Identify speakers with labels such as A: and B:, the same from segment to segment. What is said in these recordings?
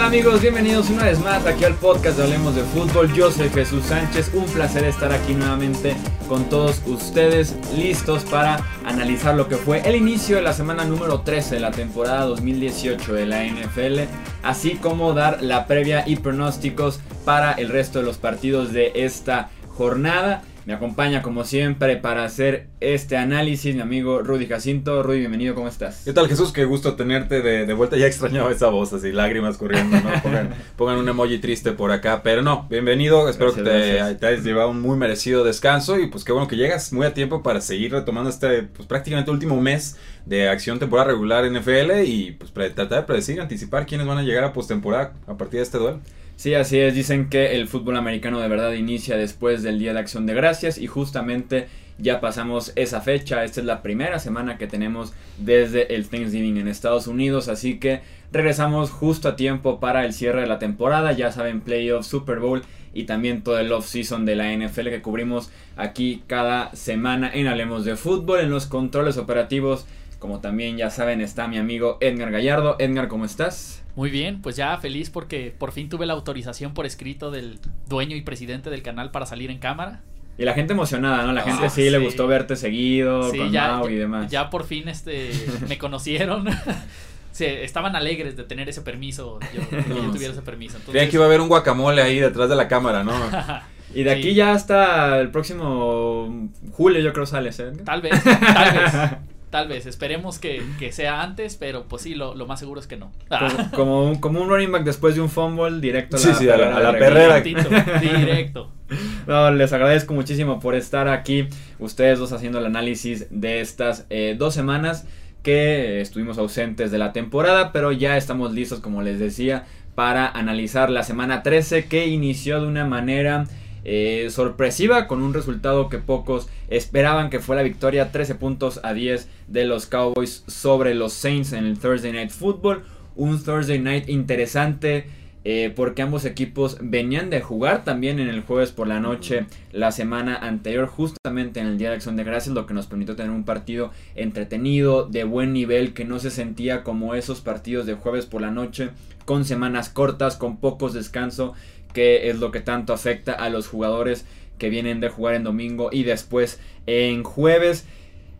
A: amigos? Bienvenidos una vez más aquí al podcast de Hablemos de Fútbol. Yo soy Jesús Sánchez, un placer estar aquí nuevamente con todos ustedes, listos para analizar lo que fue el inicio de la semana número 13 de la temporada 2018 de la NFL, así como dar la previa y pronósticos para el resto de los partidos de esta jornada. Me acompaña como siempre para hacer este análisis mi amigo Rudy Jacinto. Rudy, bienvenido, ¿cómo estás?
B: ¿Qué tal Jesús? Qué gusto tenerte de, vuelta. Ya extrañaba esa voz así, lágrimas corriendo, ¿no? Pongan, un emoji triste por acá. Pero no, bienvenido. Espero que te, te, hayas llevado un muy merecido descanso. Y pues qué bueno que llegas muy a tiempo para seguir retomando este pues prácticamente último mes de acción temporada regular NFL. Y pues tratar de predecir, anticipar quiénes van a llegar a postemporada a partir de este duelo.
A: Sí, así es. Dicen que el fútbol americano de verdad inicia después del Día de Acción de Gracias y justamente ya pasamos esa fecha. Esta es la primera semana que tenemos desde el Thanksgiving en Estados Unidos, así que regresamos justo a tiempo para el cierre de la temporada. Ya saben, playoffs, Super Bowl y también todo el off-season de la NFL que cubrimos aquí cada semana en Hablemos de Fútbol, en los controles operativos. Como también ya saben, está mi amigo Edgar Gallardo. Edgar, ¿cómo estás?
C: Muy bien, pues ya feliz porque por fin tuve la autorización por escrito del dueño y presidente del canal para salir en cámara.
A: Y la gente emocionada, ¿no? La gente sí, le gustó verte seguido, con ya, y demás.
C: Ya por fin este me conocieron. sí, estaban alegres de tener ese permiso, yo, que yo tuviera ese permiso.
B: Entonces... que iba a haber un guacamole ahí detrás de la cámara, ¿no?
A: y de aquí ya hasta el próximo julio yo creo sales, ¿eh?
C: Tal vez, tal vez. Tal vez, esperemos que, sea antes, pero pues sí, lo, más seguro es que no.
A: Como, un, como un running back después de un fumble directo
B: a la, sí, a la, perrera.
C: Directo.
A: No, les agradezco muchísimo por estar aquí, ustedes dos haciendo el análisis de estas eh, dos semanas que estuvimos ausentes de la temporada, pero ya estamos listos, como les decía, para analizar la semana 13 que inició de una manera eh, sorpresiva con un resultado que pocos esperaban que fue la victoria 13 puntos a 10 de los Cowboys sobre los Saints en el Thursday Night Football. Un Thursday Night interesante eh, porque ambos equipos venían de jugar también en el jueves por la noche la semana anterior, justamente en el Día de Acción de Gracias, lo que nos permitió tener un partido entretenido, de buen nivel, que no se sentía como esos partidos de jueves por la noche, con semanas cortas, con pocos descanso que es lo que tanto afecta a los jugadores que vienen de jugar en domingo y después en jueves.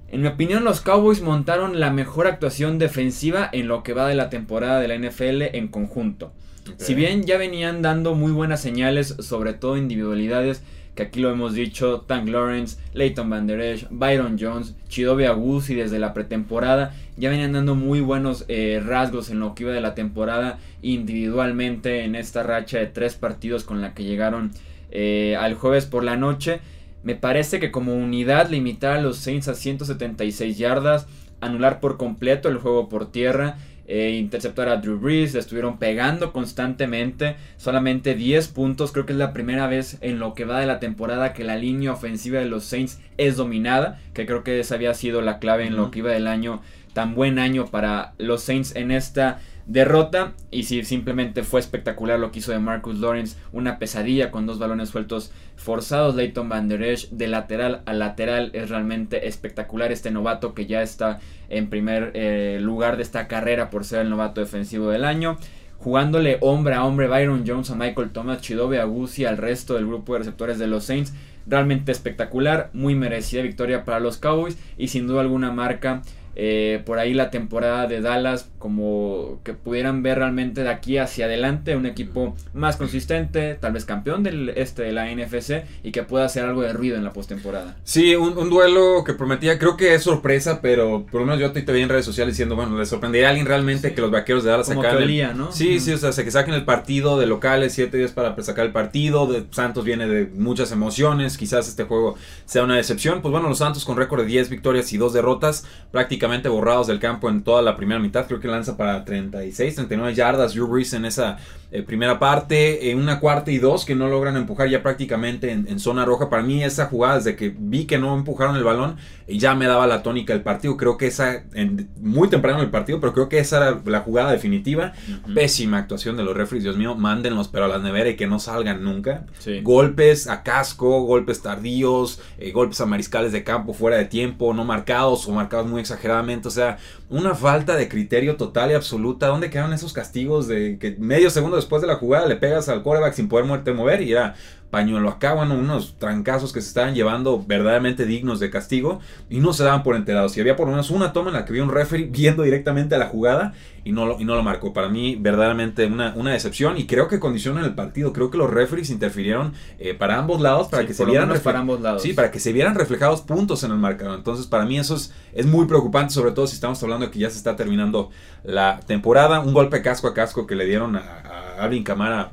A: En mi opinión, los Cowboys montaron la mejor actuación defensiva en lo que va de la temporada de la NFL en conjunto. Si bien ya venían dando muy buenas señales, sobre todo individualidades, que aquí lo hemos dicho, Tank Lawrence, Leighton Van Der Esch, Byron Jones, Chidobe y desde la pretemporada ya venían dando muy buenos eh, rasgos en lo que iba de la temporada individualmente en esta racha de tres partidos con la que llegaron eh, al jueves por la noche. Me parece que como unidad limitar a los Saints a 176 yardas, anular por completo el juego por tierra eh, interceptar a Drew Brees, le estuvieron pegando constantemente, solamente 10 puntos, creo que es la primera vez en lo que va de la temporada que la línea ofensiva de los Saints es dominada, que creo que esa había sido la clave en lo que iba del año, tan buen año para los Saints en esta derrota y si simplemente fue espectacular lo que hizo de Marcus Lawrence, una pesadilla con dos balones sueltos forzados, Leighton Van Der Esch de lateral a lateral es realmente espectacular este novato que ya está en primer eh, lugar de esta carrera por ser el novato defensivo del año. Jugándole hombre a hombre Byron Jones a Michael Thomas, Chidobe Agusi al resto del grupo de receptores de los Saints. Realmente espectacular, muy merecida victoria para los Cowboys y sin duda alguna marca eh, por ahí la temporada de Dallas como que pudieran ver realmente de aquí hacia adelante un equipo más consistente, tal vez campeón del este de la NFC y que pueda hacer algo de ruido en la postemporada.
B: Sí, un, duelo que prometía, creo que es sorpresa, pero por lo menos yo te, vi en redes sociales diciendo, bueno, le sorprendería a alguien realmente que los vaqueros de Dallas
A: sacaran. El, ¿no?
B: Sí, sí, o sea, que saquen el partido de locales, siete días para sacar el partido, de Santos viene de muchas emociones, quizás este juego sea una decepción, pues bueno, los Santos con récord de 10 victorias y 2 derrotas, prácticamente borrados del campo en toda la primera mitad. Creo que lanza para 36, 39 yardas. Drew Brees en esa eh, primera parte, en una cuarta y dos que no logran empujar ya prácticamente en, zona roja. Para mí esa jugada, desde que vi que no empujaron el balón, ya me daba la tónica del partido. Creo que esa, muy temprano en el partido, pero creo que esa era la jugada definitiva. Pésima actuación de los referees, Dios mío, mándenlos pero a la nevera y que no salgan nunca. Golpes a casco, golpes tardíos, eh, golpes a mariscales de campo fuera de tiempo, no marcados o marcados muy exageradamente. O sea, una falta de criterio total y absoluta. ¿Dónde quedaron esos castigos de que medio segundo después de la jugada le pegas al quarterback sin poder mover y era pañuelo acá, bueno, unos trancazos que se estaban llevando verdaderamente dignos de castigo y no se daban por enterados. Y había por lo menos una toma en la que había un referee viendo directamente a la jugada y no lo, y no lo marcó. Para mí, verdaderamente una, una decepción y creo que condicionan el partido. Creo que los referees interfirieron eh, para ambos lados para que se vieran
A: para ambos lados.
B: Sí, para que se vieran reflejados puntos en el marcador. Entonces, para mí eso es, es muy preocupante, sobre todo si estamos hablando de que ya se está terminando la temporada. Un golpe casco a casco que le dieron a, a Alvin Camara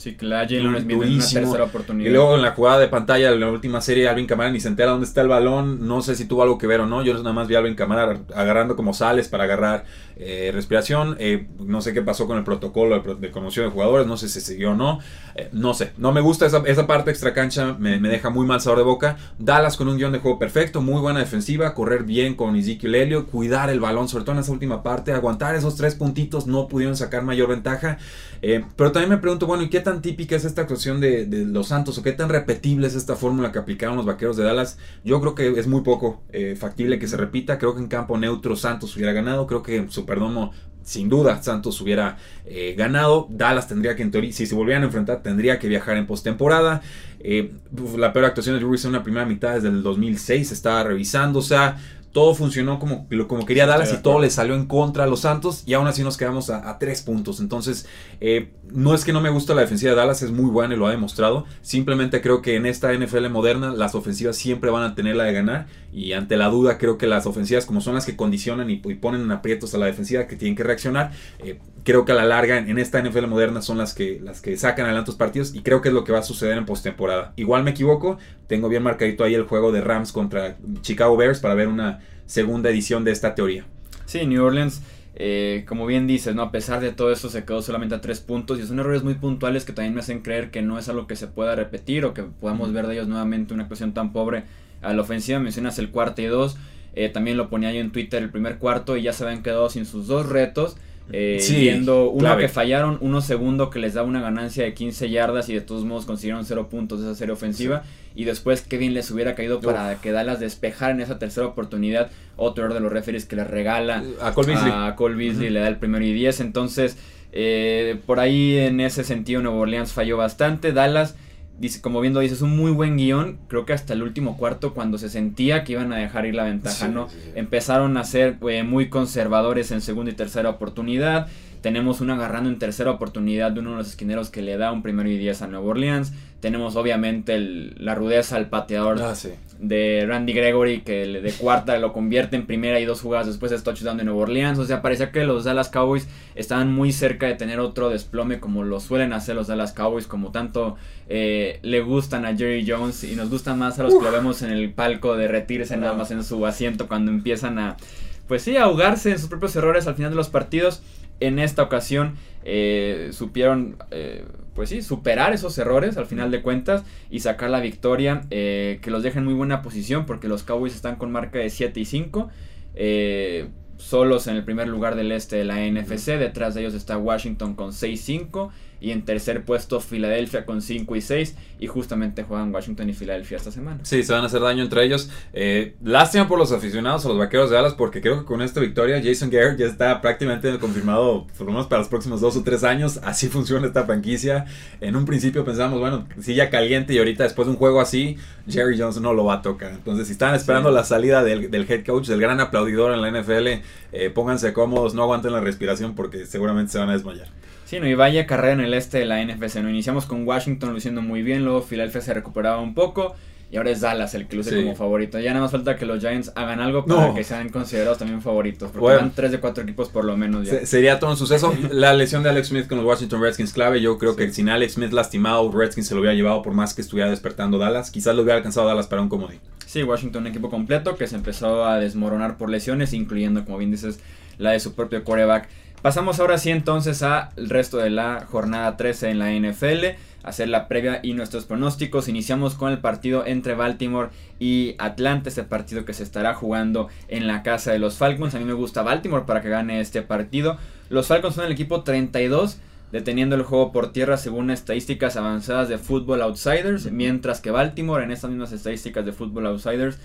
A: Sí, que la Jalen Smith una tercera oportunidad.
B: Y luego en la jugada de pantalla, en la última serie, Alvin Kamara ni se entera dónde está el balón. No sé si tuvo algo que ver o no. Yo nada más vi a Alvin Kamara agarrando como sales para agarrar eh, respiración. Eh, no sé qué pasó con el protocolo de, de de jugadores. No sé si siguió o no. Eh, no sé. No me gusta esa, esa parte extra cancha. Me, deja muy mal sabor de boca. Dallas con un guion de juego perfecto. Muy buena defensiva. Correr bien con Ezekiel Helio. Cuidar el balón, sobre todo en esa última parte. Aguantar esos tres puntitos. No pudieron sacar mayor ventaja. pero también me pregunto, bueno, ¿y qué tan típica es esta actuación de, los Santos o qué tan repetible es esta fórmula que aplicaron los vaqueros de Dallas. Yo creo que es muy poco factible que se repita. Creo que en campo neutro Santos hubiera ganado. Creo que en Superdomo, sin duda, Santos hubiera eh, ganado. Dallas tendría que, en teoría, si se volvieran a enfrentar, tendría que viajar en postemporada. Eh, la peor actuación de Drew en una primera mitad desde el 2006 estaba revisando. O sea, todo funcionó como, como quería Dallas y todo le salió en contra a los Santos y aún así nos quedamos a, tres puntos. Entonces, eh, no es que no me gusta la defensiva de Dallas, es muy buena y lo ha demostrado. Simplemente creo que en esta NFL moderna las ofensivas siempre van a tener la de ganar y ante la duda creo que las ofensivas como son las que condicionan y, ponen en aprietos a la defensiva que tienen que reaccionar, eh, creo que a la larga en esta NFL moderna son las que, las que sacan adelante los partidos y creo que es lo que va a suceder en postemporada. Igual me equivoco, tengo bien marcadito ahí el juego de Rams contra Chicago Bears para ver una segunda edición de esta teoría.
A: Sí, New Orleans, eh, como bien dices, ¿no? a pesar de todo eso se quedó solamente a tres puntos y son errores muy puntuales que también me hacen creer que no es algo que se pueda repetir o que podamos ver de ellos nuevamente una actuación tan pobre a la ofensiva. Mencionas el cuarto y dos. Eh, también lo ponía yo en Twitter el primer cuarto y ya se habían quedado sin sus dos retos. Eh, viendo uno que fallaron, uno segundo que les da una ganancia de 15 yardas y de todos modos consiguieron cero puntos de esa serie ofensiva. Y después Kevin les hubiera caído para que Dallas despejar en esa tercera oportunidad. Otro error de los referees que les regala
B: a Cole Beasley,
A: a Cole Beasley le da el primero y 10. Entonces, eh, por ahí en ese sentido Nuevo Orleans falló bastante. Dallas dice, como viendo, dices, un muy buen guion. Creo que hasta el último cuarto, cuando se sentía que iban a dejar ir la ventaja, ¿no? Empezaron a ser eh, muy conservadores en segunda y tercera oportunidad. Tenemos una agarrando en tercera oportunidad de uno de los esquineros que le da un primero y diez a Nueva Orleans. Tenemos obviamente la rudeza al pateador ah, de Randy Gregory que de cuarta lo convierte en primera y dos jugadas después es touchdown de Nueva Orleans. O sea, parecía que los Dallas Cowboys estaban muy cerca de tener otro desplome como lo suelen hacer los Dallas Cowboys, como tanto eh, le gustan a Jerry Jones y nos gustan más a los que lo vemos en el palco de retirarse nada más en su asiento cuando empiezan a, pues sí, ahogarse en sus propios errores al final de los partidos. En esta ocasión eh, supieron... Eh, pues sí, superar esos errores al final de cuentas y sacar la victoria eh, que los deja en muy buena posición porque los Cowboys están con marca de 7 y 5. Eh, solos en el primer lugar del este de la NFC. Detrás de ellos está Washington con 6-5 y en tercer puesto Filadelfia con 5 y 6 y justamente juegan Washington y Filadelfia esta semana.
B: Sí, se van a hacer daño entre ellos. Eh, lástima por los aficionados a los Vaqueros de Dallas porque creo que con esta victoria Jason Garrett ya está prácticamente confirmado por lo menos para los próximos dos o tres años. Así funciona esta franquicia. En un principio pensamos, bueno, si ya caliente y ahorita después de un juego así, Jerry Jones no lo va a tocar. Entonces si están esperando la salida del, head coach, del gran aplaudidor en la NFL, eh, pónganse cómodos, no aguanten la respiración porque seguramente se van a desmayar.
A: Sí, no, y vaya carrera en el este de la NFC. ¿no? Iniciamos con Washington luciendo muy bien, luego Philadelphia se recuperaba un poco. Y ahora es Dallas el que luce como favorito. Ya nada más falta que los Giants hagan algo para que sean considerados también favoritos. Porque van tres de cuatro equipos por lo menos ya.
B: Sería todo un suceso. La lesión de Alex Smith con los Washington Redskins clave. Yo creo que sin Alex Smith lastimado, Redskins se lo hubiera llevado por más que estuviera despertando Dallas. Quizás lo hubiera alcanzado Dallas para un comodín.
A: Sí, Washington un equipo completo que se empezó a desmoronar por lesiones, incluyendo, como bien dices, la de su propio quarterback Pasamos ahora sí entonces al resto de la jornada 13 en la NFL, hacer la previa y nuestros pronósticos. Iniciamos con el partido entre Baltimore y Atlanta, este partido que se estará jugando en la casa de los Falcons. A mí me gusta Baltimore para que gane este partido. Los Falcons son el equipo 32 deteniendo el juego por tierra según estadísticas avanzadas de Football Outsiders, mientras que Baltimore en estas mismas estadísticas de Football Outsiders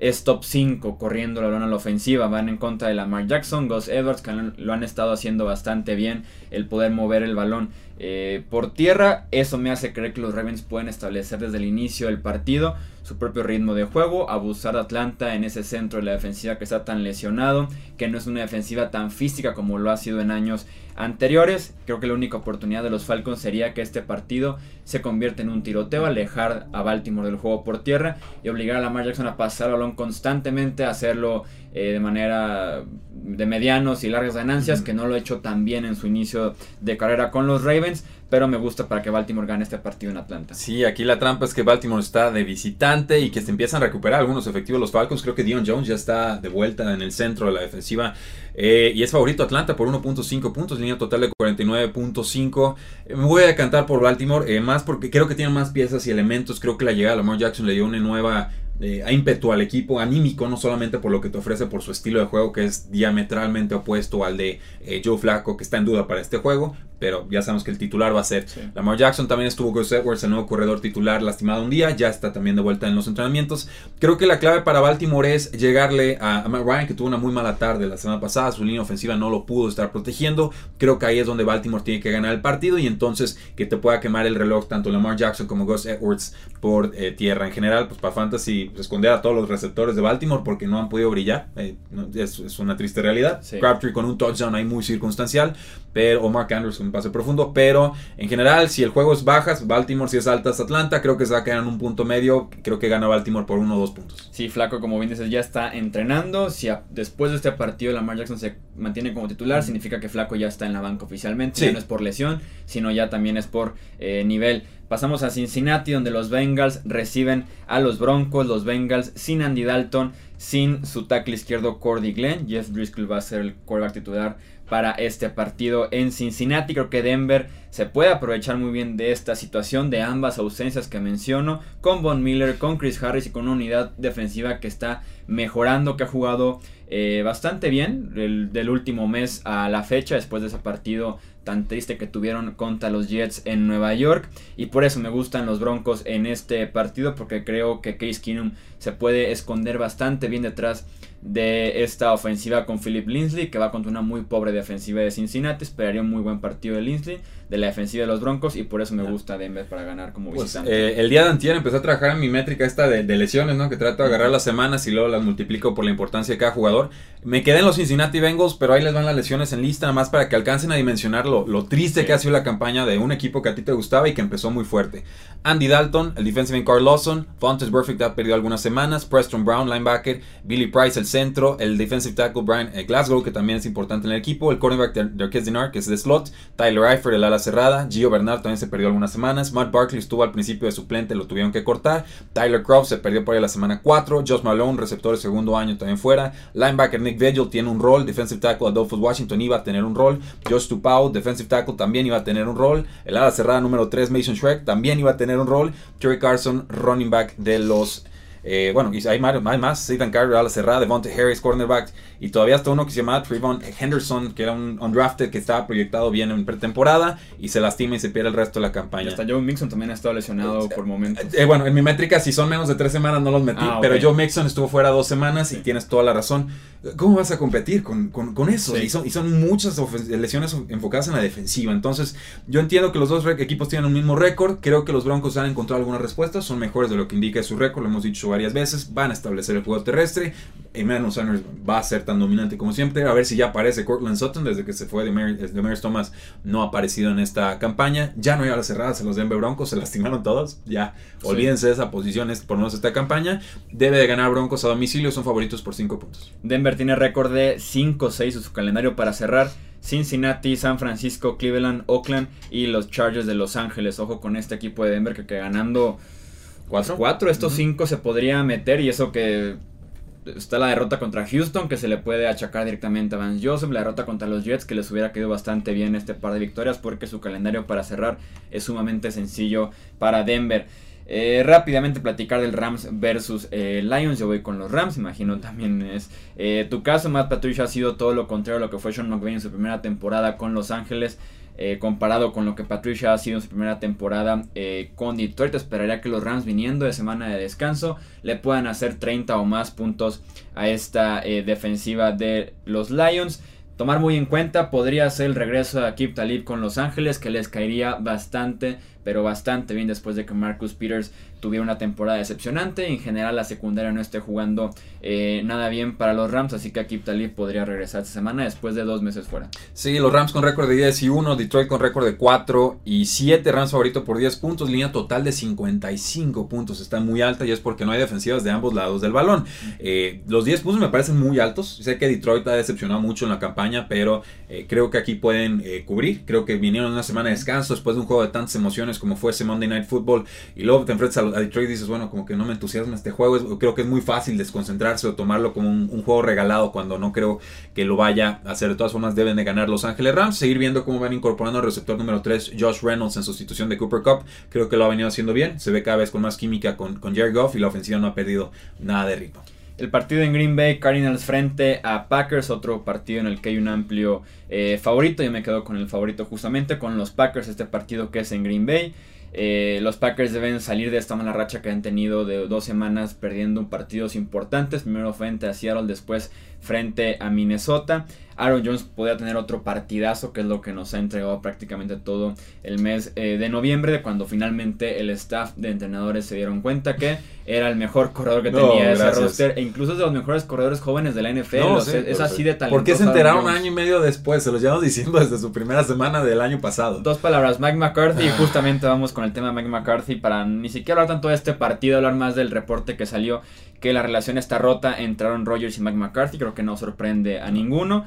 A: es top 5 corriendo la balón a la ofensiva. Van en contra de Lamar Jackson, Gus Edwards, que lo han estado haciendo bastante bien el poder mover el balón eh, por tierra. Eso me hace creer que los Ravens pueden establecer desde el inicio del partido su propio ritmo de juego, abusar de Atlanta en ese centro de la defensiva que está tan lesionado, que no es una defensiva tan física como lo ha sido en años anteriores. Creo que la única oportunidad de los Falcons sería que este partido se convierta en un tiroteo, alejar a Baltimore del juego por tierra y obligar a Lamar Jackson a pasar balón constantemente, hacerlo eh, de manera de medianos y largas ganancias, que no lo ha hecho tan bien en su inicio de carrera con los Ravens, pero me gusta para que Baltimore gane este partido en Atlanta.
B: Sí, aquí la trampa es que Baltimore está de visitante y que se empiezan a recuperar algunos efectivos los Falcons. Creo que Dion Jones ya está de vuelta en el centro de la defensiva eh, y es favorito Atlanta por 1.5 puntos, línea total de 49.5. me voy a cantar por Baltimore, eh, más porque creo que tiene más piezas y elementos. Creo que la llegada de Lamar Jackson le dio una nueva eh, ímpetu al equipo, anímico, no solamente por lo que te ofrece por su estilo de juego, que es diametralmente opuesto al de eh, Joe Flacco, que está en duda para este juego, pero ya sabemos que el titular va a ser Lamar Jackson. También estuvo Gus Edwards, el nuevo corredor titular, lastimado un día, ya está también de vuelta en los entrenamientos. Creo que la clave para Baltimore es llegarle a, Matt Ryan, que tuvo una muy mala tarde la semana pasada, su línea ofensiva no lo pudo estar protegiendo. Creo que ahí es donde Baltimore tiene que ganar el partido y entonces que te pueda quemar el reloj tanto Lamar Jackson como Gus Edwards por eh, tierra. En general, pues para Fantasy, pues, esconder a todos los receptores de Baltimore porque no han podido brillar. Eh, es, una triste realidad. Crabtree con un touchdown ahí muy circunstancial, pero, o Mark Anderson un pase profundo, pero en general, si el juego es bajas, Baltimore, si es altas, Atlanta, creo que se va a quedar en un punto medio, creo que gana Baltimore por uno o dos puntos.
A: Sí, Flaco, como bien dices, ya está entrenando, si después de este partido Lamar Jackson se mantiene como titular, significa que Flaco ya está en la banca oficialmente, ya no es por lesión, sino ya también es por eh, nivel. Pasamos a Cincinnati, donde los Bengals reciben a los Broncos. Los Bengals sin Andy Dalton, sin su tackle izquierdo Cordy Glenn. Jeff Driscoll va a ser el quarterback titular para este partido en Cincinnati. Creo que Denver se puede aprovechar muy bien de esta situación, de ambas ausencias que menciono, con Von Miller, con Chris Harris y con una unidad defensiva que está mejorando, que ha jugado eh, bastante bien del último mes a la fecha, después de ese partido tan triste que tuvieron contra los Jets en Nueva York. Y por eso me gustan los Broncos en este partido, porque creo que Case Keenum se puede esconder bastante bien detrás de esta ofensiva con Philip Linsley, que va contra una muy pobre defensiva de Cincinnati. Esperaría un muy buen partido de Linsley, de la defensiva de los Broncos, y por eso me gusta Denver para ganar como pues, visitante.
B: Eh, el día de antier empecé a trabajar en mi métrica esta de, lesiones, ¿no? Que trato de agarrar las semanas y luego las multiplico por la importancia de cada jugador. Me quedé en los Cincinnati Bengals, pero ahí les van las lesiones en lista, nada más para que alcancen a dimensionar lo, triste que ha sido la campaña de un equipo que a ti te gustaba y que empezó muy fuerte. Andy Dalton, el defensive Carl Lawson, Fontes Perfect ha perdido algunas semanas, Preston Brown, linebacker, Billy Price, el centro, el defensive tackle Brian eh, Glasgow, que también es importante en el equipo, el cornerback de, de Dinar, que es de slot, Tyler Eifert, el ala cerrada, Gio Bernard también se perdió algunas semanas, Matt Barkley estuvo al principio de suplente, lo tuvieron que cortar, Tyler Croft se perdió por ahí la semana 4, Josh Malone, receptor de segundo año también fuera, linebacker Nick Vigil tiene un rol, defensive tackle Adolphus Washington iba a tener un rol, Josh Tupau, defensive tackle también iba a tener un rol, el ala cerrada número 3 Mason Shrek también iba a tener un rol, Terry Carson, running back de los eh, bueno, y hay más, hay más Satan Carter a la cerrada, Devontae Harris, cornerback, y todavía está uno que se llama Trevon Henderson, que era un undrafted que estaba proyectado bien en pretemporada y se lastima y se pierde el resto de la campaña. Y
A: hasta Joe Mixon también ha estado lesionado eh, por momentos.
B: Eh, bueno, en mi métrica, si son menos de tres semanas, no los metí, ah, pero Joe Mixon estuvo fuera dos semanas y tienes toda la razón. ¿Cómo vas a competir con, con, eso? Y, son, y son muchas lesiones enfocadas en la defensiva. Entonces, yo entiendo que los dos equipos tienen un mismo récord. Creo que los Broncos han encontrado algunas respuestas. Son mejores de lo que indica su récord. Lo hemos dicho varias veces. Van a establecer el juego terrestre. Emmanuel Sanders va a ser tan dominante como siempre. A ver si ya aparece Cortland Sutton. Desde que se fue de Maris Thomas, no ha aparecido en esta campaña. Ya no hay a las cerradas en los Denver Broncos. Se lastimaron todos. Ya, olvídense de esa posición. Por lo menos esta campaña. Debe de ganar Broncos a domicilio. Son favoritos por 5 puntos.
A: Denver tiene récord de 5-6 en su calendario para cerrar. Cincinnati, San Francisco, Cleveland, Oakland y los Chargers de Los Ángeles. Ojo con este equipo de Denver que, ganando 4-4, estos 5 se podría meter y eso que está la derrota contra Houston, que se le puede achacar directamente a Vance Joseph. La derrota contra los Jets, que les hubiera quedado bastante bien este par de victorias, porque su calendario para cerrar es sumamente sencillo para Denver. Eh, rápidamente platicar del Rams versus eh, Lions. Yo voy con los Rams, imagino también es eh, tu caso. Matt Patricia ha sido todo lo contrario a lo que fue Sean McVay en su primera temporada con Los Ángeles. Eh, comparado con lo que Patricia ha sido en su primera temporada eh, con Detroit. Esperaría que los Rams viniendo de semana de descanso le puedan hacer 30 o más puntos a esta eh, defensiva de los Lions. Tomar muy en cuenta podría ser el regreso de Akib Talib con Los Ángeles que les caería bastante pero bastante bien después de que Marcus Peters tuviera una temporada decepcionante. En general la secundaria no esté jugando eh, nada bien para los Rams, así que Akip Talib podría regresar esta semana después de dos meses fuera.
B: Sí, los Rams con récord de 10 y 1, Detroit con récord de 4 y 7, Rams favorito por 10 puntos, línea total de 55 puntos, está muy alta y es porque no hay defensivas de ambos lados del balón. Eh, los 10 puntos me parecen muy altos, sé que Detroit ha decepcionado mucho en la campaña, pero eh, creo que aquí pueden cubrir, creo que vinieron una semana de descanso después de un juego de tantas emociones como fue ese Monday Night Football y luego te enfrentas a, Detroit y dices, bueno, como que no me entusiasma este juego, creo que es muy fácil desconcentrarse o tomarlo como un, juego regalado cuando no creo que lo vaya a hacer. De todas formas, deben de ganar Los Ángeles Rams, seguir viendo cómo van incorporando al receptor número 3, Josh Reynolds, en sustitución de Cooper Cup, creo que lo ha venido haciendo bien, se ve cada vez con más química con, con Jared Goff y la ofensiva no ha perdido nada de ritmo.
A: El partido en Green Bay, Cardinals frente a Packers, otro partido en el que hay un amplio eh, favorito. Yo me quedo con el favorito justamente con los Packers, este partido que es en Green Bay. Eh, los Packers deben salir de esta mala racha que han tenido de dos semanas perdiendo partidos importantes. Primero frente a Seattle, después frente a Minnesota. Aaron Jones podía tener otro partidazo, que es lo que nos ha entregado prácticamente todo el mes eh, de noviembre, cuando finalmente el staff de entrenadores se dieron cuenta que era el mejor corredor que tenía ese roster, e incluso es de los mejores corredores jóvenes de la NFL. es, así de talentoso.
B: ¿Por qué se enteraron un año y medio después? Se los llevamos diciendo desde su primera semana del año pasado.
A: Dos palabras, Mike McCarthy, y justamente vamos con el tema de Mike McCarthy para ni siquiera hablar tanto de este partido, hablar más del reporte que salió que la relación está rota entre Aaron Rodgers y Mike McCarthy, creo que no sorprende a ninguno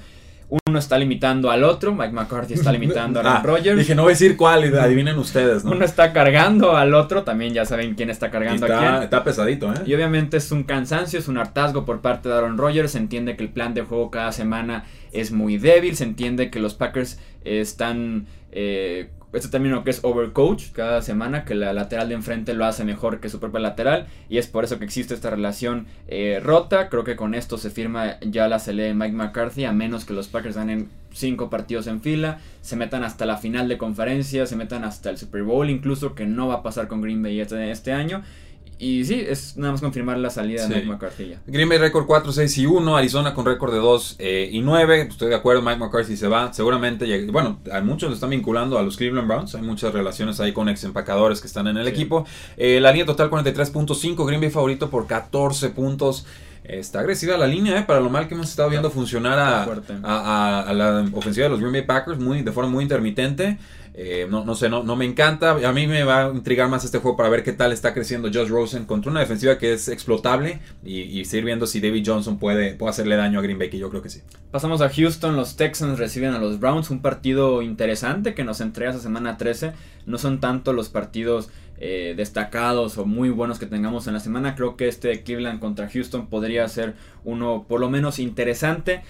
A: uno está limitando al otro, Mike McCarthy está limitando a Aaron ah, Rodgers.
B: Dije, no voy a decir cuál, adivinen ustedes, ¿no?
A: Uno está cargando al otro, también ya saben quién está cargando a quién.
B: Está pesadito, ¿eh?
A: Y obviamente es un cansancio, es un hartazgo por parte de Aaron Rodgers, se entiende que el plan de juego cada semana es muy débil, se entiende que los Packers están... Eh, este término que es overcoach cada semana, que la lateral de enfrente lo hace mejor que su propia lateral y es por eso que existe esta relación eh, rota. Creo que con esto se firma ya la CLE de Mike McCarthy, a menos que los Packers ganen cinco partidos en fila, se metan hasta la final de conferencia, se metan hasta el Super Bowl, incluso que no va a pasar con Green Bay este, este año. Y sí, es nada más confirmar la salida de Mike McCarthy
B: Green Bay récord 4, 6 y 1, Arizona con récord de 2 eh, y 9. Estoy de acuerdo, Mike McCarthy se va. Seguramente, bueno, hay muchos lo están vinculando a los Cleveland Browns. Hay muchas relaciones ahí con ex empacadores que están en el equipo. Eh, la línea total 43.5, Green Bay favorito por 14 puntos. Está agresiva la línea, eh, para lo mal que hemos estado viendo funcionar a, a, la ofensiva de los Green Bay Packers muy, de forma muy intermitente. Eh, no, no sé, no, no me encanta. A mí me va a intrigar más este juego para ver qué tal está creciendo Josh Rosen contra una defensiva que es explotable y, seguir viendo si David Johnson puede, puede hacerle daño a Green Bay, que yo creo que sí.
A: Pasamos a Houston, los Texans reciben a los Browns, un partido interesante que nos entrega esa semana 13. No son tanto los partidos eh, destacados o muy buenos que tengamos en la semana. Creo que este Cleveland contra Houston podría ser uno por lo menos interesante.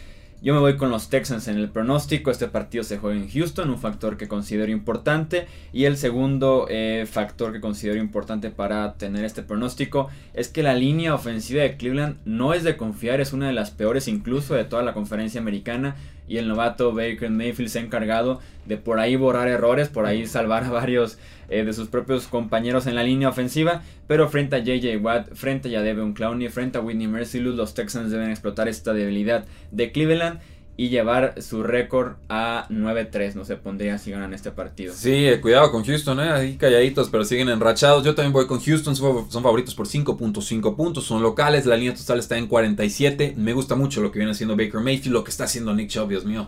A: Yo me voy con los Texans en el pronóstico. Este partido se juega en Houston, un factor que considero importante. Y el segundo eh, factor que considero importante para tener este pronóstico es que la línea ofensiva de Cleveland no es de confiar, es una de las peores incluso de toda la conferencia americana. Y el novato Baker Mayfield se ha encargado de por ahí borrar errores, por ahí salvar a varios eh, de sus propios compañeros en la línea ofensiva. Pero frente a JJ Watt, frente a Devon Clowney, frente a Whitney Mercilus, los Texans deben explotar esta debilidad de Cleveland y llevar su récord a 9-3, no se pondría si ganan este partido.
B: Sí, eh, cuidado con Houston, eh, ahí calladitos, pero siguen enrachados. Yo también voy con Houston, son favoritos por 5.5 puntos, son locales, la línea total está en 47. Me gusta mucho lo que viene haciendo Baker Mayfield, lo que está haciendo Nick Chubb, Dios mío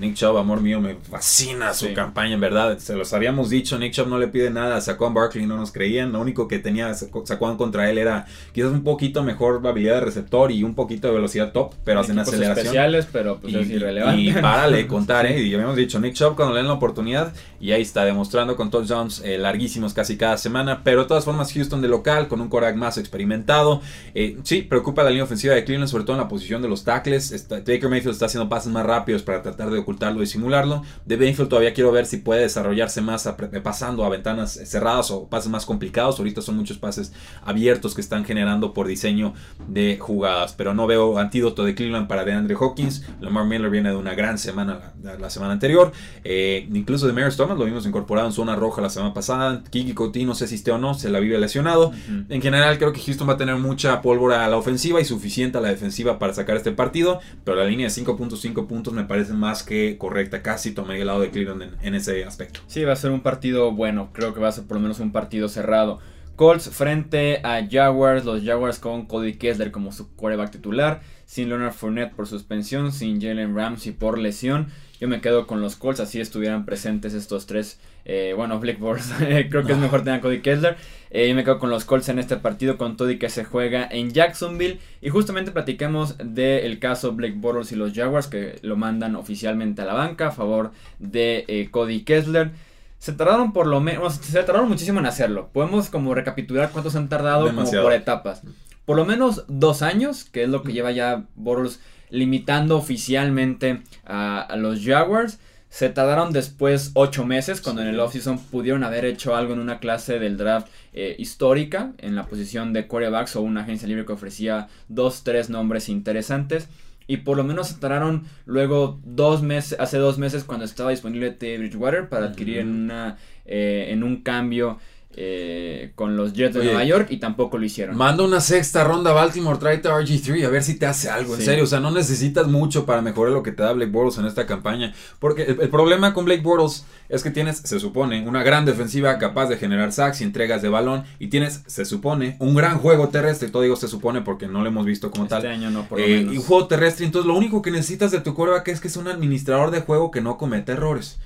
B: Nick Chubb, amor mío, me fascina su campaña, en verdad. Se los habíamos dicho, Nick Chubb no le pide nada a Saquon Barkley, no nos creían. Lo único que tenía Saquon contra él era quizás un poquito mejor habilidad de receptor y un poquito de velocidad top, pero hacen aceleración.
A: especiales, pero pues es irrelevante.
B: Y párale contar, ¿eh? Y habíamos dicho, Nick Chubb cuando le den la oportunidad, y ahí está demostrando con touchdowns eh, larguísimos casi cada semana, pero de todas formas Houston de local, con un coreback más experimentado. Eh, sí, preocupa la línea ofensiva de Cleveland, sobre todo en la posición de los tackles. Baker Mayfield está haciendo pases más rápidos para tratar de ocultarlo y simularlo. De Mayfield todavía quiero ver si puede desarrollarse más pasando a ventanas cerradas o pases más complicados. Ahorita son muchos pases abiertos que están generando por diseño de jugadas, pero no veo antídoto de Cleveland para DeAndre Hawkins. Lamar Miller viene de una gran semana la, semana anterior. Eh, incluso de Mary Thomas lo vimos incorporado en zona roja la semana pasada. Kiki Coutinho no sé si esté o no, se la vive lesionado. En general creo que Houston va a tener mucha pólvora a la ofensiva y suficiente a la defensiva para sacar este partido, pero la línea de 5.5 puntos me parece más correcta. Casi tomé el lado de Cleveland en, ese aspecto.
A: Sí, va a ser un partido bueno. Creo que va a ser por lo menos un partido cerrado. Colts frente a Jaguars. Los Jaguars con Cody Kessler como su quarterback titular. Sin Leonard Fournette por suspensión. Sin Jalen Ramsey por lesión. Yo me quedo con los Colts, así estuvieran presentes estos tres. Eh, bueno, Black creo que es mejor tener a Cody Kessler. Eh, yo me quedo con los Colts en este partido con Toddy que se juega en Jacksonville. Y justamente platicamos del caso Blake y los Jaguars que lo mandan oficialmente a la banca a favor de eh, Cody Kessler. Se tardaron por lo menos, se tardaron muchísimo en hacerlo. Podemos como recapitular cuántos han tardado como por etapas. Por lo menos dos años, que es lo que lleva ya Bortles limitando oficialmente a, los Jaguars. Se tardaron después ocho meses, cuando en el offseason pudieron haber hecho algo en una clase del draft eh, histórica, en la posición de quarterbacks o una agencia libre que ofrecía dos, tres nombres interesantes. Y por lo menos se tardaron luego dos meses, hace dos meses cuando estaba disponible T. Bridgewater para adquirir en, una, eh, en un cambio eh, con los Jets de Nueva York y tampoco lo hicieron.
B: Manda una sexta ronda a Baltimore, tráete a RG3 a ver si te hace algo, en serio. O sea, no necesitas mucho para mejorar lo que te da Blake Bortles en esta campaña. Porque el, problema con Blake Bortles es que tienes, se supone, una gran defensiva capaz de generar sacks y entregas de balón. Y tienes, se supone, un gran juego terrestre. Todo digo se supone porque no lo hemos visto como
A: este
B: tal.
A: año no, por lo
B: eh, Y un juego terrestre. Entonces, lo único que necesitas de tu que es que es un administrador de juego que no comete errores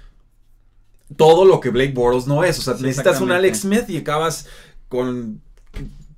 B: todo lo que Blake Bortles no es. O sea, necesitas un Alex Smith y acabas con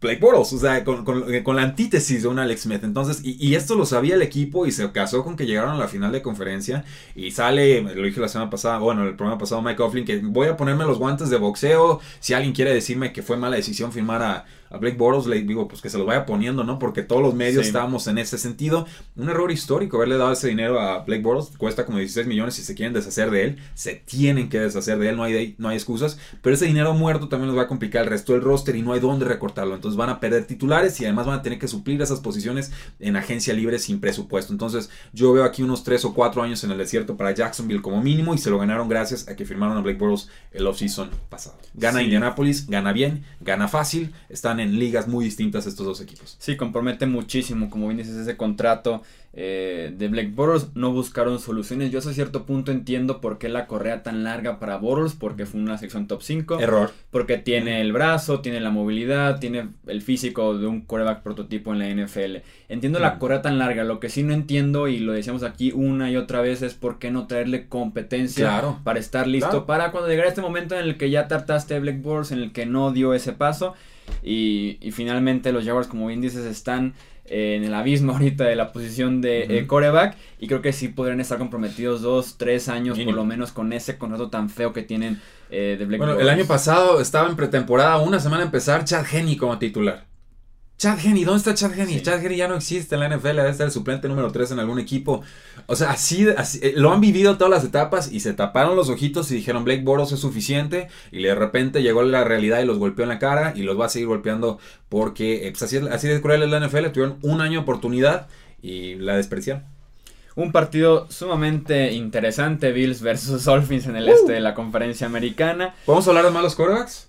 B: Blake Bortles, o sea, con, la antítesis de un Alex Smith. Entonces, y, esto lo sabía el equipo y se casó con que llegaron a la final de conferencia. Y sale, lo dije la semana pasada, bueno, el programa pasado, Mike Coughlin, que voy a ponerme los guantes de boxeo. Si alguien quiere decirme que fue mala decisión firmar a, a Blake Bortles le digo, pues que se lo vaya poniendo, ¿no? Porque todos los medios estábamos en ese sentido. Un error histórico haberle dado ese dinero a Blake Bortles. Cuesta como 16 millones si se quieren deshacer de él. Se tienen que deshacer de él, no hay, no hay excusas. Pero ese dinero muerto también les va a complicar el resto del roster y no hay dónde recortarlo. Entonces van a perder titulares y además van a tener que suplir esas posiciones en agencia libre sin presupuesto. Entonces yo veo aquí unos 3 o 4 años en el desierto para Jacksonville como mínimo y se lo ganaron gracias a que firmaron a Blake Bortles el offseason pasado. Gana Indianapolis, gana bien, gana fácil. Están en ligas muy distintas estos dos equipos.
A: Sí, compromete muchísimo, como bien dices, ese contrato eh, de Black Boros. No buscaron soluciones. Yo a cierto punto entiendo por qué la correa tan larga para Boros, porque fue una sección top 5.
B: Error.
A: Porque tiene el brazo, tiene la movilidad, tiene el físico de un coreback prototipo en la NFL. Entiendo la correa tan larga. Lo que sí no entiendo, y lo decíamos aquí una y otra vez, es por qué no traerle competencia para estar listo para cuando llegara este momento en el que ya tartaste Black Boros, en el que no dio ese paso. Y, finalmente los Jaguars, como bien dices, están eh, en el abismo ahorita de la posición de eh, coreback. Y creo que sí podrían estar comprometidos dos, tres años por lo menos con ese contrato tan feo que tienen eh, de Black
B: Bueno, el año pasado estaba en pretemporada, una semana a empezar, Chad Henney como titular. Chad Henney, ¿dónde está Chad Henney? Chad Henney ya no existe en la NFL, debe estar el suplente número 3 en algún equipo. O sea, así, eh, lo han vivido todas las etapas y se taparon los ojitos y dijeron Blake Boros es suficiente y de repente llegó la realidad y los golpeó en la cara y los va a seguir golpeando porque eh, pues así, así de cruel es la NFL, tuvieron un año de oportunidad y la despreciaron.
A: Un partido sumamente interesante, Bills versus Dolphins en el este de la conferencia americana.
B: ¿Podemos hablar de malos quarterbacks?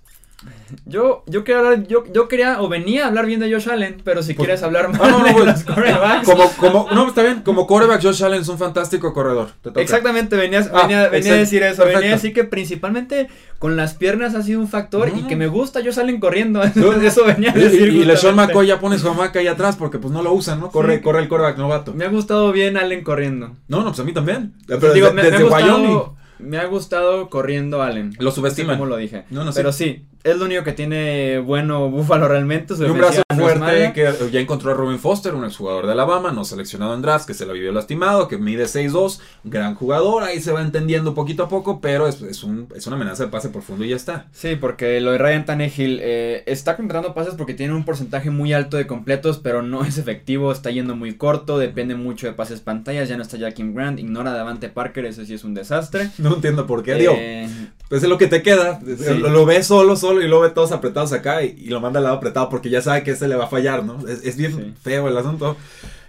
A: Yo, yo quería hablar, yo, yo quería o venía a hablar bien de Josh Allen, pero si
B: Pues-
A: quieres hablar más
B: no, no,
A: de
B: pues,
A: los quarterbacks.
B: Como, como, no, está bien. Como quarterback, Josh Allen es un fantástico corredor.
A: Exactamente, venías,
B: Ah,
A: venía, venía a decir eso.
B: perfecto.
A: Venía a decir que principalmente con las piernas ha sido un factor y que me gusta, ellos salen corriendo. Eso venía a
B: Y,
A: decir.
B: y, y LeSean
A: justamente.
B: McCoy ya pone su hamaca ahí atrás porque pues no lo usan, ¿no? Corre,
A: Sí.
B: corre el quarterback novato.
A: Me ha gustado bien Allen corriendo.
B: No, no, pues a mí también.
A: Digo,
B: Pero
A: me,
B: desde,
A: me ha
B: desde
A: gustado,
B: Wyoming.
A: me ha gustado corriendo Allen.
B: Lo subestiman.
A: Como lo dije.
B: No, no.
A: Pero sí, es lo único que tiene bueno Búfalo realmente. Su
B: Y un brazo
A: no
B: fuerte que ya encontró a Robin Foster, un exjugador de Alabama, no seleccionado en draft, que se lo vivió lastimado, que mide 6'2, un gran jugador, ahí se va entendiendo poquito a poco, pero es, es, un, es una amenaza de pase profundo y ya está.
A: Sí, porque lo de Ryan Tannehill eh, está completando pases porque tiene un porcentaje muy alto de completos, pero no es efectivo, está yendo muy corto, depende mucho de pases pantallas, ya no está Jakim Grant, ignora a Davante Parker, ese sí es un desastre.
B: No entiendo por qué, digo,
A: Eh,
B: pues es lo que te queda,
A: Sí.
B: lo, lo ve solo, solo y lo ve todos apretados acá y, y lo manda al lado apretado porque ya sabe que ese le va a fallar, ¿no? Es, es bien
A: Sí.
B: feo el asunto.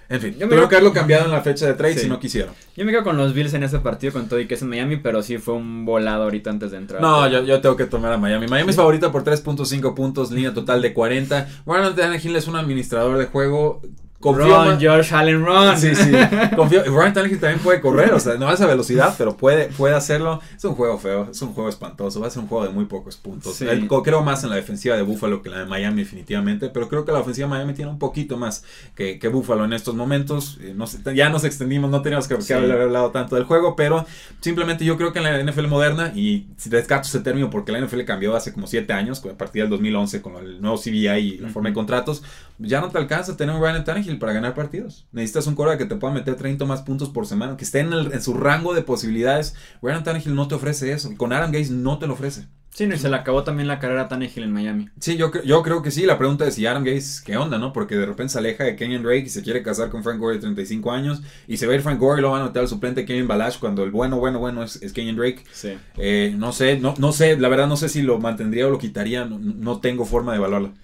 B: En fin,
A: Yo
B: creo que haberlo cambiado en la fecha de trade
A: Sí.
B: si no quisieron.
A: yo me quedo con los Bills en ese partido con todo y que es en Miami, pero sí fue un volado ahorita antes de entrar.
B: No, yo, yo tengo que tomar a Miami. Miami es favorita por 3.5 puntos, línea total de 40. Ryan Tannehill es un administrador de juego. Confío
A: Ron, Josh Allen, Ron.
B: Sí, sí. Confío. Ryan Tannehill también puede correr, o sea, no a esa velocidad, pero puede, puede hacerlo. Es un juego feo, es un juego espantoso, va a ser un juego de muy pocos puntos.
A: Sí.
B: El- creo más en la defensiva de Buffalo que la de Miami definitivamente, pero creo que la ofensiva de Miami tiene un poquito más que, que Buffalo en estos momentos. Eh, ya nos extendimos, no teníamos que,
A: Sí.
B: haber hablado tanto del juego, pero simplemente yo creo que en la NFL moderna, y si descarto ese término porque la NFL cambió hace como 7 años, a partir del 2011 con el nuevo CBI y la forma de contratos, ya no te alcanza tener un Ryan Tannehill para ganar partidos. Necesitas un quarterback que te pueda meter 30 más puntos por semana, que esté en, el- en su rango de posibilidades. Ryan Tannehill no te ofrece eso. Y con Adam Gaze no te lo ofrece.
A: Sí, no, y se le acabó también la carrera a Tannehill en Miami.
B: Sí, yo, yo creo que sí. La pregunta es si Adam Gaze, ¿qué onda, no? Porque de repente se aleja de Kenyon Drake y se quiere casar con Frank Gore de 35 años. Y se va a ir Frank Gore y lo van a meter al suplente Kenyon Balash cuando el bueno, bueno, bueno es, es Kenyon Drake.
A: Sí.
B: Eh, no sé, no, no sé, la verdad no sé si lo mantendría o lo quitaría. No, no tengo forma de evaluarlo.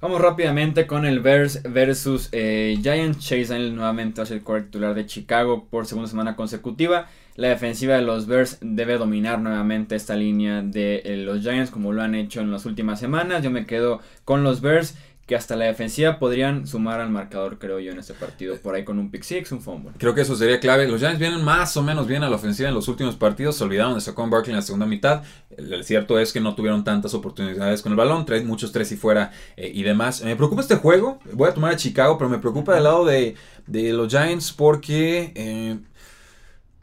A: Vamos rápidamente con el Bears versus eh, Giants. Chase Daniel nuevamente va a ser titular de Chicago por segunda semana consecutiva. La defensiva de los Bears debe dominar nuevamente esta línea de eh, los Giants como lo han hecho en las últimas semanas. Yo me quedo con los Bears que hasta la defensiva podrían sumar al marcador creo yo en este partido. Por ahí con un pick six, un fumble.
B: Creo que eso sería clave. Los Giants vienen más o menos bien a la ofensiva en los últimos partidos. Se olvidaron de Saquon Barkley en la segunda mitad. El, cierto es que no tuvieron tantas oportunidades con el balón. Tres, muchos tres y fuera eh, y demás. Me preocupa este juego. Voy a tomar a Chicago, pero me preocupa del lado de, de los Giants porque... eh,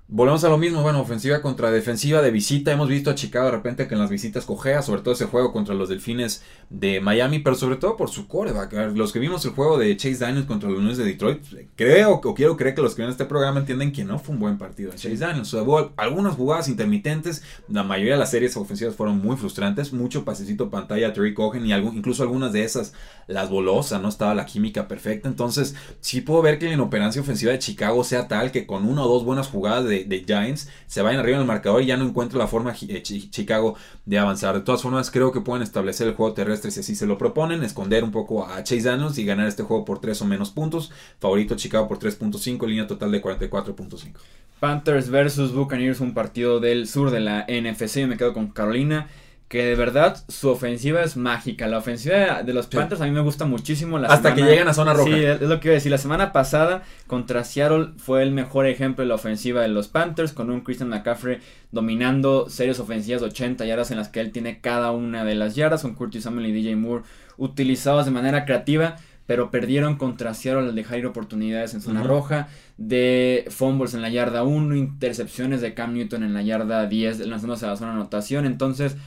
B: Volvemos a lo mismo, bueno, ofensiva contra defensiva de visita. Hemos visto a Chicago de repente que en las visitas cojea, sobre todo ese juego contra los Delfines de Miami, pero sobre todo por su coreback. Los que vimos el juego de Chase Daniels contra los Lunes de Detroit, creo o quiero creer que los que ven este programa entienden que no fue un buen partido de Chase Daniels. O sea, hubo algunas jugadas intermitentes, la mayoría de las series ofensivas fueron muy frustrantes, mucho pasecito pantalla a Terry Cohen y algún, incluso algunas de esas las voló, o sea, no estaba la química perfecta. Entonces, sí puedo ver que la inoperancia ofensiva de Chicago sea tal que con una o dos buenas jugadas de, de Giants se vayan arriba en el marcador y ya no encuentro la forma eh, Chi- Chicago de avanzar. De todas formas, creo que pueden establecer el juego terrestre si así se lo proponen, esconder un poco a Chase Daniels y ganar este juego por 3 o menos puntos. Favorito Chicago por 3.5, línea total de 44.5.
A: Panthers versus Buccaneers, un partido del sur de la NFC. Me quedo con Carolina. Que de verdad su ofensiva es mágica. La ofensiva de los
B: Sí.
A: Panthers a mí me gusta muchísimo. La
B: Hasta que llegan a zona roja.
A: Sí, es lo que iba a decir. La semana pasada contra Seattle fue el mejor ejemplo de la ofensiva de los Panthers. Con un Christian McCaffrey dominando series ofensivas de 80 yardas en las que él tiene cada una de las yardas. Con Curtis Samuel y DJ Moore utilizados de manera creativa. Pero perdieron contra Seattle al dejar ir oportunidades en zona roja. De fumbles en la yarda 1. Intercepciones de Cam Newton en la yarda 10. Lanzándose a la zona de anotación. Entonces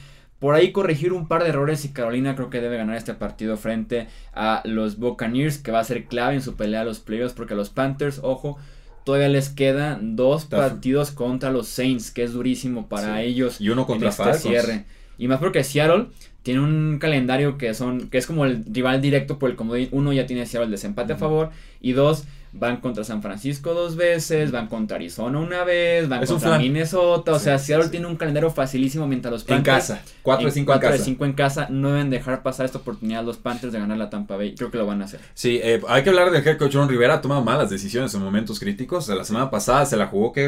A: por ahí corregir un par de errores y Carolina creo que debe ganar este partido frente a los Buccaneers, que va a ser clave en su pelea a los playoffs, porque a los Panthers, ojo, todavía les quedan dos partidos contra los Saints, que es durísimo para
B: Sí.
A: ellos
B: Y uno
A: en
B: contra
A: este
B: Falcons.
A: cierre. Y más porque Seattle tiene un calendario que son que es como el rival directo por el comodín. Uno ya tiene Seattle el desempate a favor y dos van contra San Francisco dos veces, van contra Arizona una vez, van
B: Es
A: contra. Minnesota, o
B: Sí,
A: sea, Seattle
B: sí.
A: tiene un calendario facilísimo mientras los
B: En
A: Panthers
B: casa. 4 de 5 en
A: 4 de
B: casa.
A: 5 en casa. No deben dejar pasar esta oportunidad los Panthers de ganar la Tampa Bay. Creo que lo van a hacer.
B: Sí, eh, hay que hablar del head coach Ron Rivera. Ha tomado malas decisiones en momentos críticos. La semana pasada se la jugó que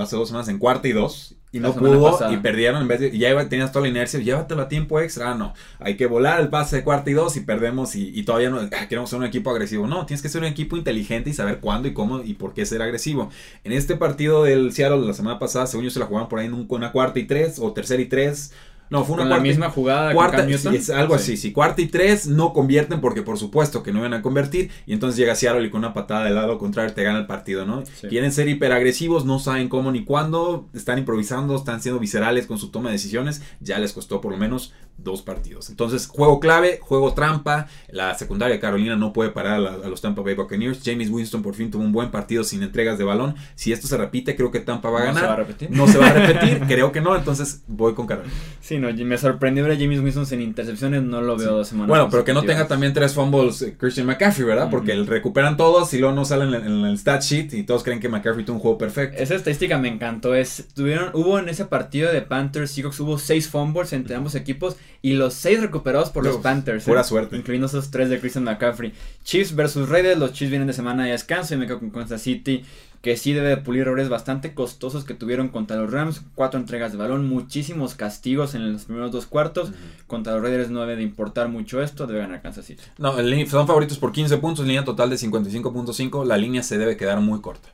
B: hace dos semanas en cuarta y dos. Y no pudo y perdieron en vez de, y ya tenías toda la inercia, llévatelo a tiempo extra, ah, no, hay que volar el pase de cuarta y dos y perdemos y, todavía no ah, queremos ser un equipo agresivo, no, tienes que ser un equipo inteligente y saber cuándo y cómo y por qué ser agresivo. En este partido del Seattle de la semana pasada, según yo se la jugaban por ahí en una cuarta y tres o tercera y tres, no, fue una
A: la misma jugada.
B: Cuarta, es algo así. Si cuarta y tres no convierten porque por supuesto que no iban a convertir y entonces llega Seattle y con una patada del lado contrario te gana el partido, ¿no? Quieren ser hiperagresivos, no saben cómo ni cuándo, están improvisando, están siendo viscerales con su toma de decisiones, ya les costó por lo menos dos partidos. Entonces, juego clave, juego trampa, la secundaria de Carolina no puede parar a, los Tampa Bay Buccaneers. James Winston por fin tuvo un buen partido sin entregas de balón. Si esto se repite, creo que Tampa va a ganar.
A: ¿No se va a repetir?
B: No se va a repetir, creo que no, entonces voy con Carolina.
A: Sí, no, me sorprendió ver a James Winston sin intercepciones, no lo veo dos semanas.
B: Bueno, pero que no tenga también tres fumbles eh, Christian McCaffrey, ¿verdad? Porque recuperan todos y luego no salen en, el stat sheet y todos creen que McCaffrey tuvo un juego perfecto.
A: Esa estadística me encantó. Es, tuvieron, hubo en ese partido de Panthers Seahawks, hubo seis fumbles entre ambos equipos y los seis recuperados por los Panthers.
B: Pura ¿eh? suerte.
A: Incluyendo esos tres de Christian McCaffrey. Chiefs versus Raiders. Los Chiefs vienen de semana de descanso y me quedo con Kansas City que sí debe de pulir errores bastante costosos que tuvieron contra los Rams, cuatro entregas de balón, muchísimos castigos en los primeros dos cuartos, contra los Raiders no debe de importar mucho esto, debe ganar Kansas City.
B: No, son favoritos por 15 puntos, línea total de 55.5, la línea se debe quedar muy corta.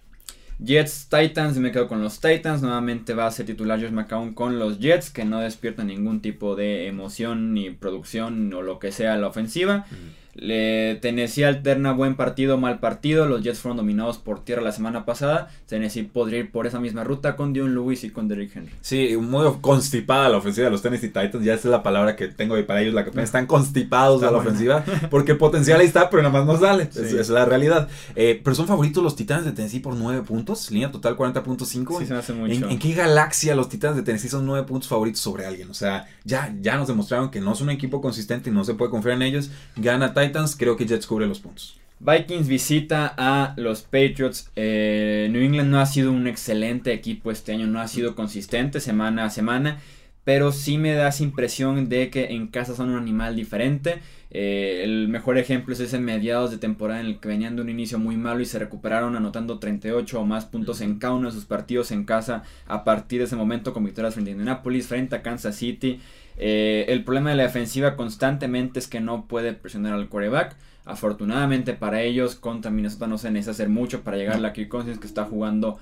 A: Jets Titans, me quedo con los Titans. Nuevamente va a ser titular Josh McCown con los Jets, que no despierta ningún tipo de emoción ni producción o lo que sea la ofensiva. Le, Tennessee alterna buen partido, mal partido. Los Jets fueron dominados por tierra la semana pasada. Tennessee podría ir por esa misma ruta con Dion Lewis y con Derrick Henry.
B: Sí, muy constipada la ofensiva de los Tennessee Titans. Ya esa es la palabra que tengo para ellos. La que están constipados a la ofensiva. Porque el potencial ahí está, pero nada más no sale. Esa es la realidad. Eh, pero son favoritos los Titanes de Tennessee por 9 puntos. Línea total 40.5.
A: Sí, se me hace mucho.
B: ¿En, qué galaxia los Titanes de Tennessee son 9 puntos favoritos sobre alguien? O sea, ya, ya nos demostraron que no es un equipo consistente y no se puede confiar en ellos. Gana Titans, creo que Jets cubre los puntos.
A: Vikings visita a los Patriots. Eh, New England no ha sido un excelente equipo este año, no ha sido consistente semana a semana, pero sí me da esa impresión de que en casa son un animal diferente. Eh, el mejor ejemplo es ese mediados de temporada en el que venían de un inicio muy malo y se recuperaron anotando 38 o más puntos en cada uno de sus partidos en casa a partir de ese momento con victorias frente a Indianapolis, frente a Kansas City. Eh, el problema de la defensiva constantemente es que no puede presionar al quarterback. Afortunadamente para ellos, contra Minnesota no se necesita hacer mucho para llegar a la Kirk Cousins que está jugando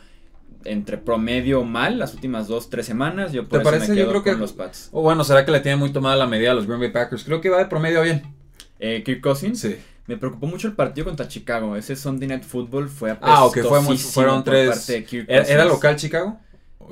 A: entre promedio mal las últimas dos, tres semanas. Yo por
B: ¿Te parece?
A: yo
B: creo que,
A: los Pats.
B: O bueno, será que le tiene muy tomada la medida a los Green Bay Packers. Creo que va de promedio bien.
A: Eh, Kirk Cousins.
B: Sí.
A: Me preocupó mucho el partido contra Chicago. Ese Sunday Night Football fue
B: Ah, ok, fue muy, fueron tres. ¿Era local Chicago?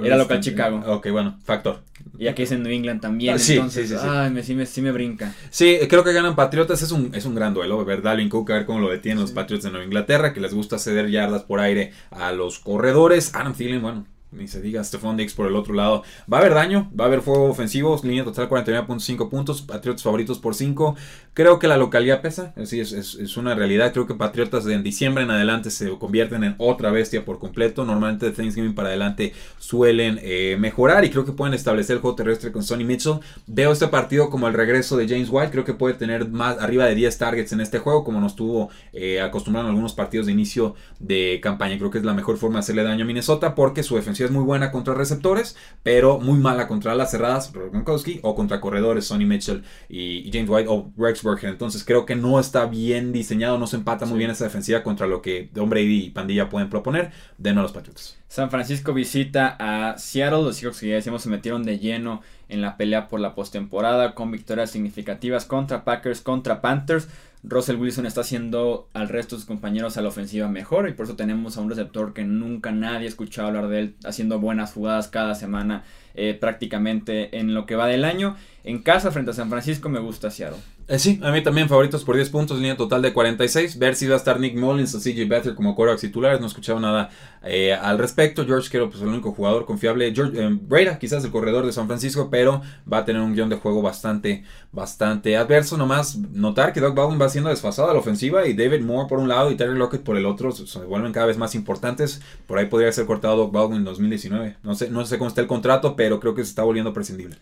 A: Era local Chicago.
B: Ok, bueno, factor.
A: Y aquí es en New England también. Ah, entonces, Ay, me, sí, me, sí me brinca.
B: Sí, creo que ganan Patriotas. Es un, es un gran duelo. Ver Dalvin Cook, a ver cómo lo detienen los Patriots de Nueva Inglaterra, que les gusta ceder yardas por aire a los corredores. Adam Thielen, bueno, ni se diga Stephon Dix por el otro lado. Va a haber daño, va a haber fuego ofensivo, línea total 49.5 puntos, Patriotas favoritos por 5. Creo que la localidad pesa, sí, es, es, una realidad. Creo que Patriotas en diciembre en adelante se convierten en otra bestia por completo. Normalmente de Thanksgiving para adelante suelen eh, mejorar y creo que pueden establecer el juego terrestre con Sonny Mitchell. Veo este partido como el regreso de James White. Creo que puede tener más arriba de 10 targets en este juego, como nos tuvo eh, acostumbrado en algunos partidos de inicio de campaña. Creo que es la mejor forma de hacerle daño a Minnesota porque su defensiva es muy buena contra receptores, pero muy mala contra las cerradas, Gronkowski, o contra corredores, Sonny Mitchell y, James White o Rex Burkhead. Entonces creo que no está bien diseñado, no se empata muy bien esa defensiva contra lo que Brady y Pandilla pueden proponer. de a los Patriots.
A: San Francisco visita a Seattle. Los Seahawks que ya decíamos se metieron de lleno en la pelea por la postemporada con victorias significativas contra Packers, contra Panthers. Russell Wilson está haciendo al resto de sus compañeros a la ofensiva mejor y por eso tenemos a un receptor que nunca nadie ha escuchado hablar de él haciendo buenas jugadas cada semana eh, prácticamente en lo que va del año. En casa frente a San Francisco me gusta Seattle.
B: Eh, sí, a mí también favoritos por 10 puntos, línea total de 46. Ver si va a estar Nick Mullins o CJ Better como quarterbacks titulares. No he escuchado nada eh, al respecto. George Kittle, pues el único jugador confiable. George eh, Breda, quizás el corredor de San Francisco, pero va a tener un guion de juego bastante, bastante adverso. Nomás notar que Doug Baldwin va siendo desfasado a la ofensiva y David Moore por un lado y Terry Lockett por el otro se vuelven cada vez más importantes. Por ahí podría ser cortado Doug Baldwin en 2019. No sé, no sé cómo está el contrato, pero creo que se está volviendo prescindible.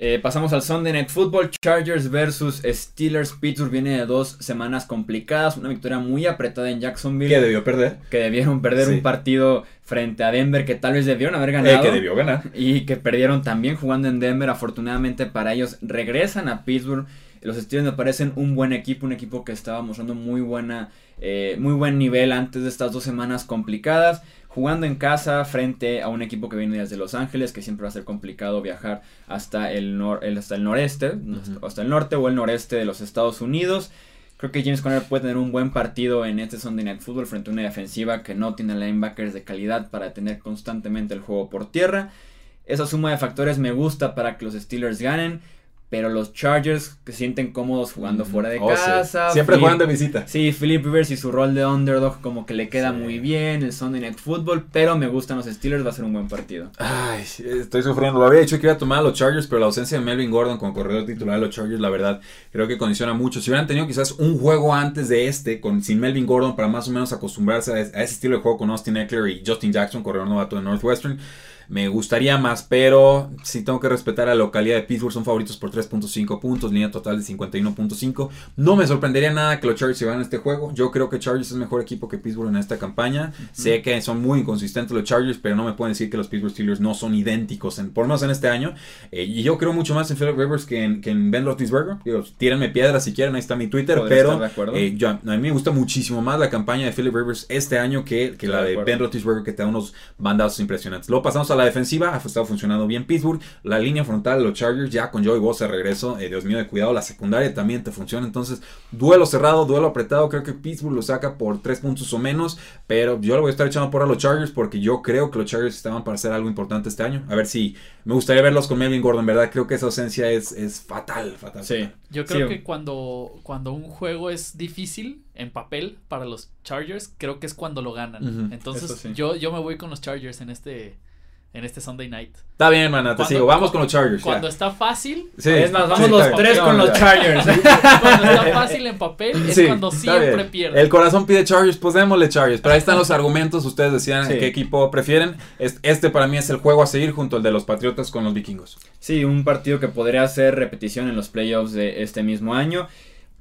A: Eh, pasamos al Sunday Night Football. Chargers versus Steelers. Pittsburgh viene de dos semanas complicadas. Una victoria muy apretada en Jacksonville.
B: Que debió perder.
A: Que debieron perder un partido frente a Denver que tal vez debieron haber ganado.
B: Eh, que debió ganar.
A: Y que perdieron también jugando en Denver. Afortunadamente para ellos regresan a Pittsburgh. Los Steelers me parecen un buen equipo. Un equipo que estaba mostrando muy buena. Eh, muy buen nivel antes de estas dos semanas complicadas jugando en casa frente a un equipo que viene desde Los Ángeles, que siempre va a ser complicado viajar hasta el, hasta el noreste, hasta el norte o el noreste de los Estados Unidos. Creo que James Conner puede tener un buen partido en este Sunday Night Football frente a una defensiva que no tiene linebackers de calidad para tener constantemente el juego por tierra. Esa suma de factores me gusta para que los Steelers ganen. Pero los Chargers que se sienten cómodos jugando fuera de oh, casa.
B: Siempre juegan de visita.
A: Sí, Philip Rivers y su rol de underdog como que le queda muy bien, el Sunday Night Football, pero me gustan los Steelers, va a ser un buen partido.
B: Ay, estoy sufriendo. Lo había dicho que iba a tomar a los Chargers, pero la ausencia de Melvin Gordon como corredor titular de los Chargers, la verdad, creo que condiciona mucho. Si hubieran tenido quizás un juego antes de este, con sin Melvin Gordon, para más o menos acostumbrarse a, a ese estilo de juego con Austin Eckler y Justin Jackson, corredor novato de Northwestern, me gustaría más, pero si tengo que respetar a la localidad de Pittsburgh. Son favoritos por 3.5 puntos, línea total de 51.5. No me sorprendería nada que los Chargers se vayan a este juego. Yo creo que Chargers es mejor equipo que Pittsburgh en esta campaña. Sé que son muy inconsistentes los Chargers, pero no me pueden decir que los Pittsburgh Steelers no son idénticos, en, por menos en este año. Eh, y yo creo mucho más en Philip Rivers que en, que en Ben Roethlisberger. Digo, tírenme piedras si quieren, ahí está mi Twitter. pero eh, yo, a mí me gusta muchísimo más la campaña de Philip Rivers este año que, que la de, Ben Roethlisberger, que te da unos bandazos impresionantes. Luego pasamos a la defensiva, ha estado funcionando bien Pittsburgh. La línea frontal de los Chargers ya con Joey Bosa regreso. Eh, Dios mío, de cuidado. La secundaria también te funciona. Entonces, duelo cerrado, duelo apretado. Creo que Pittsburgh lo saca por tres puntos o menos. Pero yo le voy a estar echando por a los Chargers porque yo creo que los Chargers estaban para hacer algo importante este año. A ver si me gustaría verlos con Melvin Gordon, ¿verdad? Creo que esa ausencia es, es fatal, fatal.
C: Sí. Yo creo que cuando, cuando un juego es difícil en papel para los Chargers, creo que es cuando lo ganan. Entonces, yo, yo me voy con los Chargers en este en este Sunday night.
B: Está bien, mana, te sigo. Vamos con los Chargers.
C: Cuando está fácil.
A: Sí, es más, vamos los tres con los Chargers.
C: cuando está fácil en papel es cuando siempre pierde.
B: El corazón pide Chargers, pues démosle Chargers. Pero ahí están los argumentos. Ustedes decían qué equipo prefieren. Este para mí es el juego a seguir junto al de los Patriotas con los Vikingos.
A: Sí, un partido que podría ser repetición en los playoffs de este mismo año.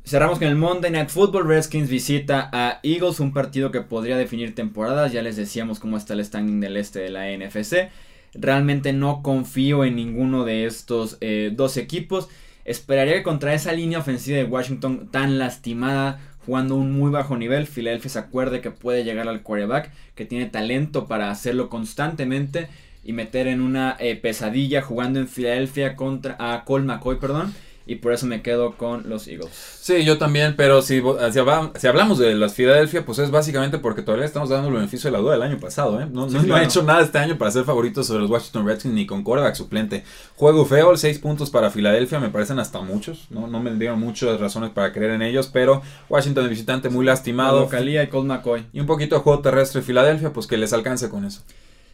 A: Cerramos con el Monday Night Football. Redskins visita a Eagles, un partido que podría definir temporadas. Ya les decíamos cómo está el standing del este de la NFC. Realmente no confío en ninguno de estos eh, dos equipos. Esperaría que contra esa línea ofensiva de Washington tan lastimada, jugando un muy bajo nivel, Philadelphia se acuerde que puede llegar al quarterback, que tiene talento para hacerlo constantemente y meter en una eh, pesadilla jugando en Filadelfia contra a Cole McCoy, perdón y por eso me quedo con los Eagles.
B: Sí, yo también, pero si, si, hablamos de las Filadelfia, pues es básicamente porque todavía estamos dando el beneficio de la duda del año pasado, ¿eh? No, no, ha hecho nada este año para ser favoritos sobre los Washington Redskins ni con quarterback suplente. Juego feo, seis puntos para Filadelfia, me parecen hasta muchos, ¿no? No me dieron muchas razones para creer en ellos, pero Washington de visitante muy lastimado.
A: Localía y Colt McCoy.
B: Y un poquito de juego terrestre Filadelfia, pues que les alcance con eso.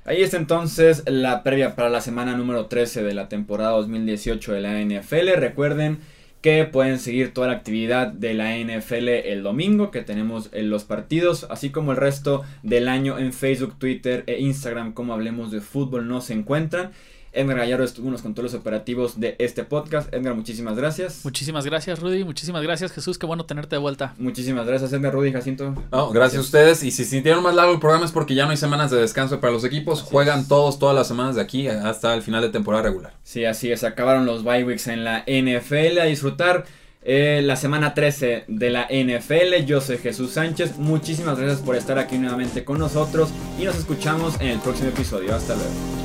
A: Ahí está entonces la previa para la semana número 13 de la temporada 2018 de la NFL. Recuerden que pueden seguir toda la actividad de la NFL el domingo, que tenemos en los partidos, así como el resto del año en Facebook, Twitter e Instagram, como hablemos de fútbol, no se encuentran. Edgar Gallardo estuvo unos controles operativos de este podcast. Edgar, muchísimas gracias.
C: Muchísimas gracias, Rudy. Muchísimas gracias, Jesús. Qué bueno tenerte de vuelta.
A: Muchísimas gracias, Edgar, Rudy, Jacinto.
B: No, gracias, a ustedes. Y si sintieron más largo el programa es porque ya no hay semanas de descanso para los equipos. Juegan todos, todas las semanas de aquí hasta el final de temporada regular.
A: Sí, así es. Acabaron los bye weeks en la NFL. A disfrutar. Eh, la semana 13 de la NFL. Yo soy Jesús Sánchez. Muchísimas gracias por estar aquí nuevamente con nosotros y nos escuchamos en el próximo episodio. Hasta luego.